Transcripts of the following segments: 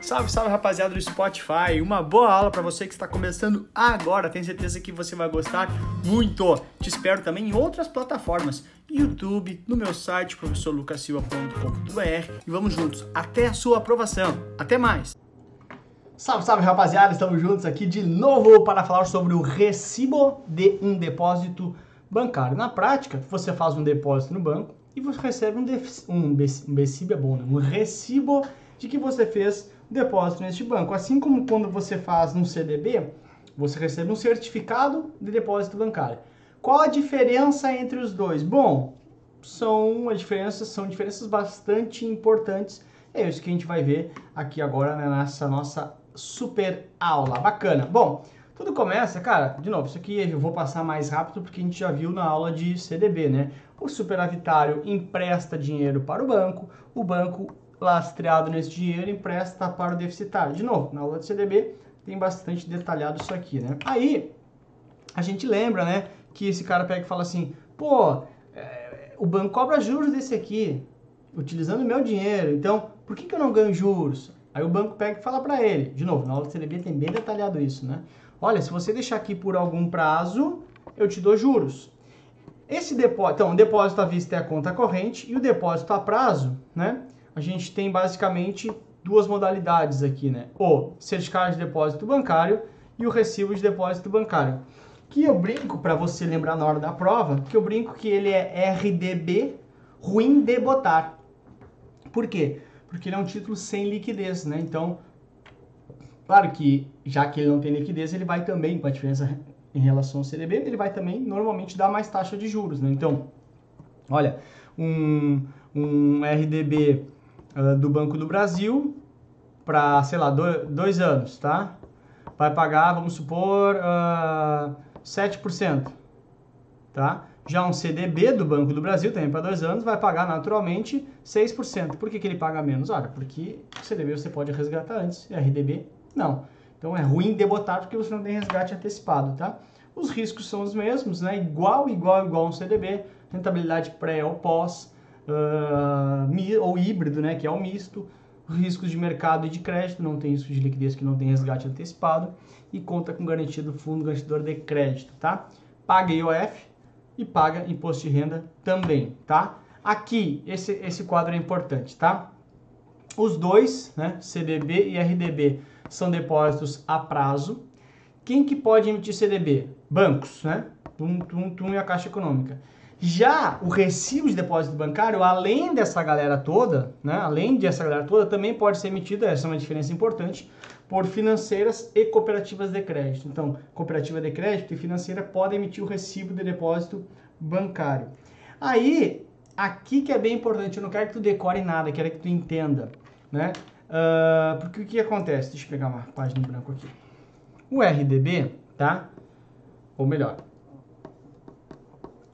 Salve, salve rapaziada do Spotify. Uma boa aula para você que está começando agora. Tenho certeza que você vai gostar muito. Te espero também em outras plataformas, YouTube, no meu site professorlucasilva.com.br e vamos juntos até a sua aprovação. Até mais. Salve, salve rapaziada, estamos juntos aqui de novo para falar sobre o recibo de um depósito bancário. Na prática, você faz um depósito no banco e você recebe um, um, um é bom, né? um recibo de que você fez depósito neste banco. Assim como quando você faz um CDB, você recebe um certificado de depósito bancário. Qual a diferença entre os dois? Bom, são as diferenças, são diferenças bastante importantes. É isso que a gente vai ver aqui agora né, nessa nossa super aula. Bacana. Bom, tudo começa, cara, de novo, isso aqui eu vou passar mais rápido porque a gente já viu na aula de CDB, né? O superavitário empresta dinheiro para o banco, o banco lastreado nesse dinheiro empresta para o deficitário. De novo, na aula de CDB tem bastante detalhado isso aqui, né? Aí a gente lembra, né, que esse cara pega e fala assim, pô, é, o banco cobra juros desse aqui, utilizando meu dinheiro, então por que, que eu não ganho juros? Aí o banco pega e fala para ele, de novo, na aula de CDB tem bem detalhado isso, né? Olha, se você deixar aqui por algum prazo, eu te dou juros. Esse depósito, então, o depósito à vista é a conta corrente e o depósito a prazo, né? A gente tem basicamente duas modalidades aqui, né? O certificado de depósito bancário e o recibo de depósito bancário. Que eu brinco, para você lembrar na hora da prova, que eu brinco que ele é RDB, ruim de botar. Por quê? Porque ele é um título sem liquidez, né? Então, claro que já que ele não tem liquidez, ele vai também, com a diferença em relação ao CDB, ele vai também normalmente dar mais taxa de juros, né? Então, olha, um, um RDB uh, do Banco do Brasil para, sei lá, dois, dois, anos, tá? Vai pagar, vamos supor, uh, 7%, tá? Já um CDB do Banco do Brasil, também para dois anos, vai pagar naturalmente 6%. Por que, que ele paga menos? Olha, porque o CDB você pode resgatar antes, e RDB não. Então é ruim debotar porque você não tem resgate antecipado, tá? Os riscos são os mesmos, né? Igual, igual, igual um CDB, rentabilidade pré ou pós, uh, ou híbrido, né, que é o misto, riscos de mercado e de crédito, não tem risco de liquidez que não tem resgate antecipado e conta com garantia do fundo garantidor de crédito, tá? Paga IOF e paga imposto de renda também, tá? Aqui, esse, esse quadro é importante, tá? Os dois, né, CDB e RDB, são depósitos a prazo. Quem que pode emitir CDB? Bancos, né? Tum, tum, tum e a Caixa Econômica. Já o recibo de depósito bancário, além dessa galera toda, né, além dessa galera toda, também pode ser emitido, essa é uma diferença importante, por financeiras e cooperativas de crédito. Então, cooperativa de crédito e financeira podem emitir o recibo de depósito bancário. Aí, aqui que é bem importante, eu não quero que tu decore nada, quero que tu entenda, né? Uh, porque o que acontece? Deixa eu pegar uma página em branco aqui. O RDB, tá? Ou melhor,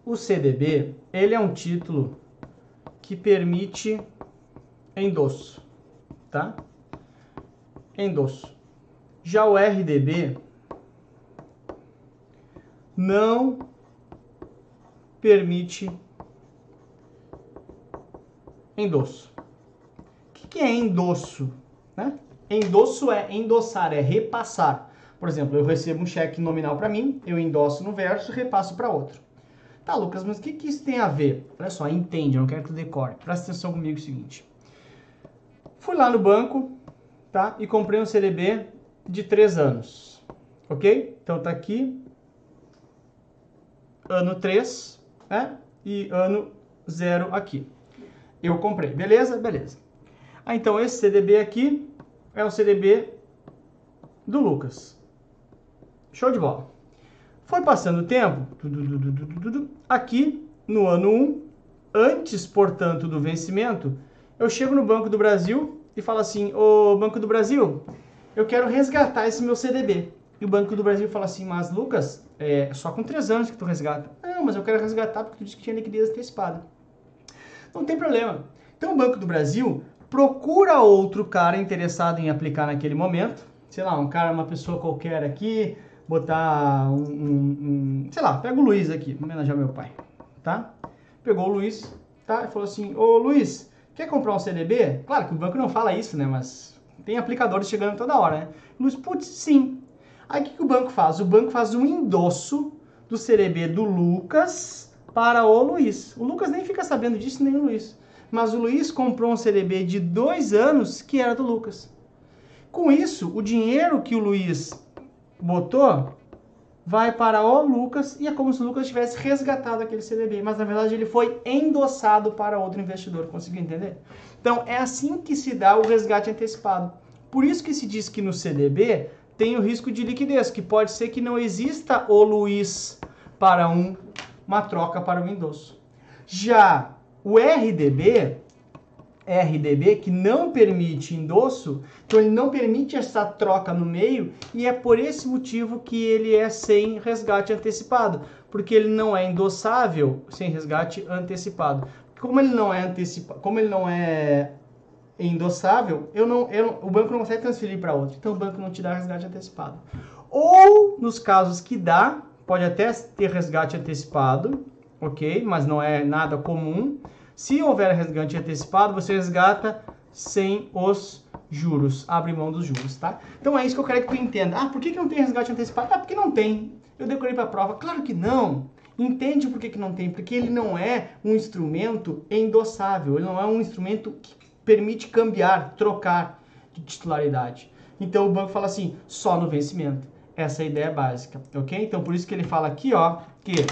o CDB, ele é um título que permite endosso, tá? Endosso. Já o RDB não permite endosso. O que é endosso? Né? Endosso é endossar, é repassar. Por exemplo, eu recebo um cheque nominal para mim, eu endosso no verso repasso para outro. Tá, Lucas, mas o que, que isso tem a ver? Olha só, entende, eu não quero que tu decore. Presta atenção comigo é o seguinte. Fui lá no banco, tá? E comprei um CDB de 3 anos. Ok? Então tá aqui. Ano 3, né? E ano 0 aqui. Eu comprei. Beleza? Beleza. Ah, então esse CDB aqui é o CDB do Lucas. Show de bola. Foi passando o tempo, aqui no ano 1, antes, portanto, do vencimento, eu chego no Banco do Brasil e falo assim: Ô Banco do Brasil, eu quero resgatar esse meu CDB. E o Banco do Brasil fala assim: Mas Lucas, é só com três anos que tu resgata. Não, mas eu quero resgatar porque tu disse que tinha liquidez antecipada. Não tem problema. Então o Banco do Brasil procura outro cara interessado em aplicar naquele momento. Sei lá, um cara, uma pessoa qualquer aqui, botar um, um, um, sei lá, pega o Luiz aqui, homenagear meu pai, tá? Pegou o Luiz, tá? E falou assim, ô Luiz, quer comprar um CDB? Claro que o banco não fala isso, né? Mas Tem aplicadores chegando toda hora, né? Luiz, putz, sim. Aí o que, que o banco faz? O banco faz um endosso do CDB do Lucas para o Luiz. O Lucas nem fica sabendo disso, nem o Luiz. Mas o Luiz comprou um CDB de dois anos que era do Lucas. Com isso, o dinheiro que o Luiz botou vai para o Lucas e é como se o Lucas tivesse resgatado aquele CDB, mas na verdade ele foi endossado para outro investidor. Conseguiu entender? Então é assim que se dá o resgate antecipado. Por isso que se diz que no CDB tem o risco de liquidez, que pode ser que não exista o Luiz para um, uma troca para o endosso. Já o RDB RDB que não permite endosso, então ele não permite essa troca no meio e é por esse motivo que ele é sem resgate antecipado, porque ele não é endossável sem resgate antecipado. Como ele não é antecipa, como ele não é endossável, eu não, eu, o banco não consegue transferir para outro, então o banco não te dá resgate antecipado. Ou nos casos que dá, pode até ter resgate antecipado, ok, mas não é nada comum. Se houver resgate antecipado, você resgata sem os juros, abre mão dos juros, tá? Então é isso que eu quero que tu entenda. Ah, por que, que não tem resgate antecipado? Ah, porque não tem. Eu decorei para a prova. Claro que não. Entende por que, que não tem? Porque ele não é um instrumento endossável, ele não é um instrumento que permite cambiar, trocar de titularidade. Então o banco fala assim, só no vencimento. Essa é a ideia básica, ok? Então por isso que ele fala aqui, ó, que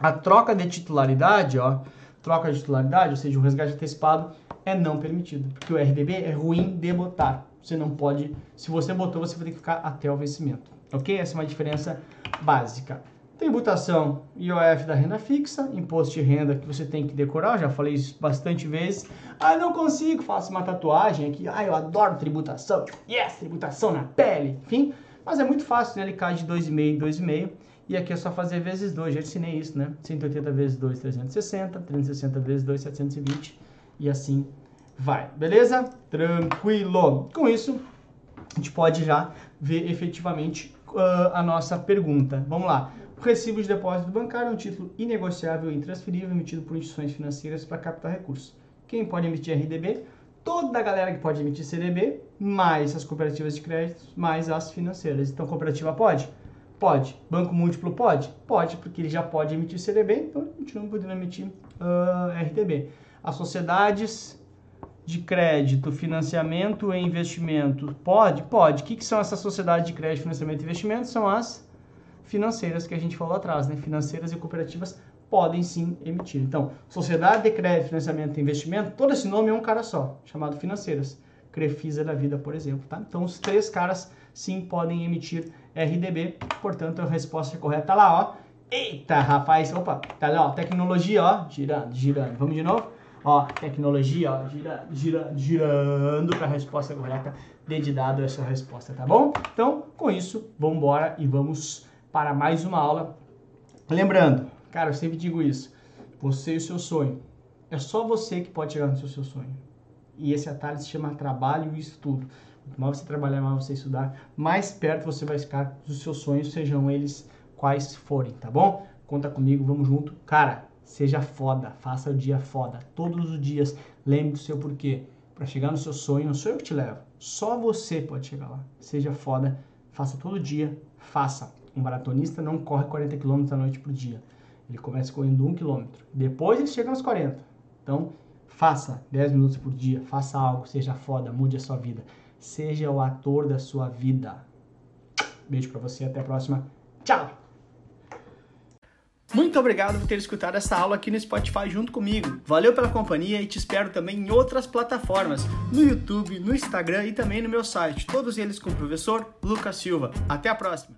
a troca de titularidade, ó, troca de titularidade, ou seja, o resgate antecipado, é não permitido, porque o RDB é ruim de botar. Você não pode, se você botou, você vai ter que ficar até o vencimento, ok? Essa é uma diferença básica. Tributação IOF da renda fixa, imposto de renda que você tem que decorar, já falei isso bastante vezes. Ah, não consigo, faço uma tatuagem aqui. Ah, eu adoro tributação. Yes, tributação na pele. Enfim, mas é muito fácil, né? Ele cai de 2,5 2,5 e aqui é só fazer vezes 2, já ensinei isso, né? 180 vezes 2, 360, 360 vezes 2, 720 e assim vai, beleza? Tranquilo. Com isso, a gente pode já ver efetivamente uh, a nossa pergunta. Vamos lá. O recibo de depósito bancário é um título inegociável e intransferível emitido por instituições financeiras para captar recursos. Quem pode emitir RDB? Toda a galera que pode emitir CDB, mais as cooperativas de crédito, mais as financeiras. Então, cooperativa pode? Pode. Banco múltiplo pode? Pode, porque ele já pode emitir CDB, então continua podendo emitir uh, ah, RDB. As sociedades de crédito, financiamento e investimento, pode? Pode. O que, que são essas sociedades de crédito, financiamento e investimento? São as financeiras que a gente falou atrás, né? Financeiras e cooperativas podem sim emitir. Então, sociedade de crédito, financiamento e investimento, todo esse nome é um cara só, chamado financeiras. Crefisa da vida, por exemplo, tá? Então, os três caras sim podem emitir RDB, portanto a resposta correta tá lá, ó. Eita, rapaz, opa, tá lá, ó, tecnologia, ó, girando, girando. Vamos de novo? Ó, tecnologia, ó, girando, girando, girando para a resposta correta, dedidado essa resposta, tá bom? Então, com isso, vamos embora e vamos para mais uma aula. Lembrando, cara, eu sempre digo isso, você e o seu sonho. É só você que pode chegar no seu, seu sonho. E esse atalho se chama trabalho e estudo. Quanto mais você trabalhar, mais você estudar, mais perto você vai ficar dos seus sonhos, sejam eles quais forem, tá bom? Conta comigo, vamos junto. Cara, seja foda, faça o dia foda. Todos os dias, lembre do seu porquê. Para chegar no seu sonho, não sou eu que te levo. Só você pode chegar lá. Seja foda, faça todo dia, faça. Um maratonista não corre 40 km à noite por dia. Ele começa correndo 1 km. Depois ele chega aos 40. Então, faça 10 minutos por dia, faça algo, seja foda, mude a sua vida. Seja o ator da sua vida. Beijo para você, até a próxima. Tchau! Muito obrigado por ter escutado essa aula aqui no Spotify junto comigo. Valeu pela companhia e te espero também em outras plataformas, no YouTube, no Instagram e também no meu site, todos eles com o professor Lucas Silva. Até a próxima!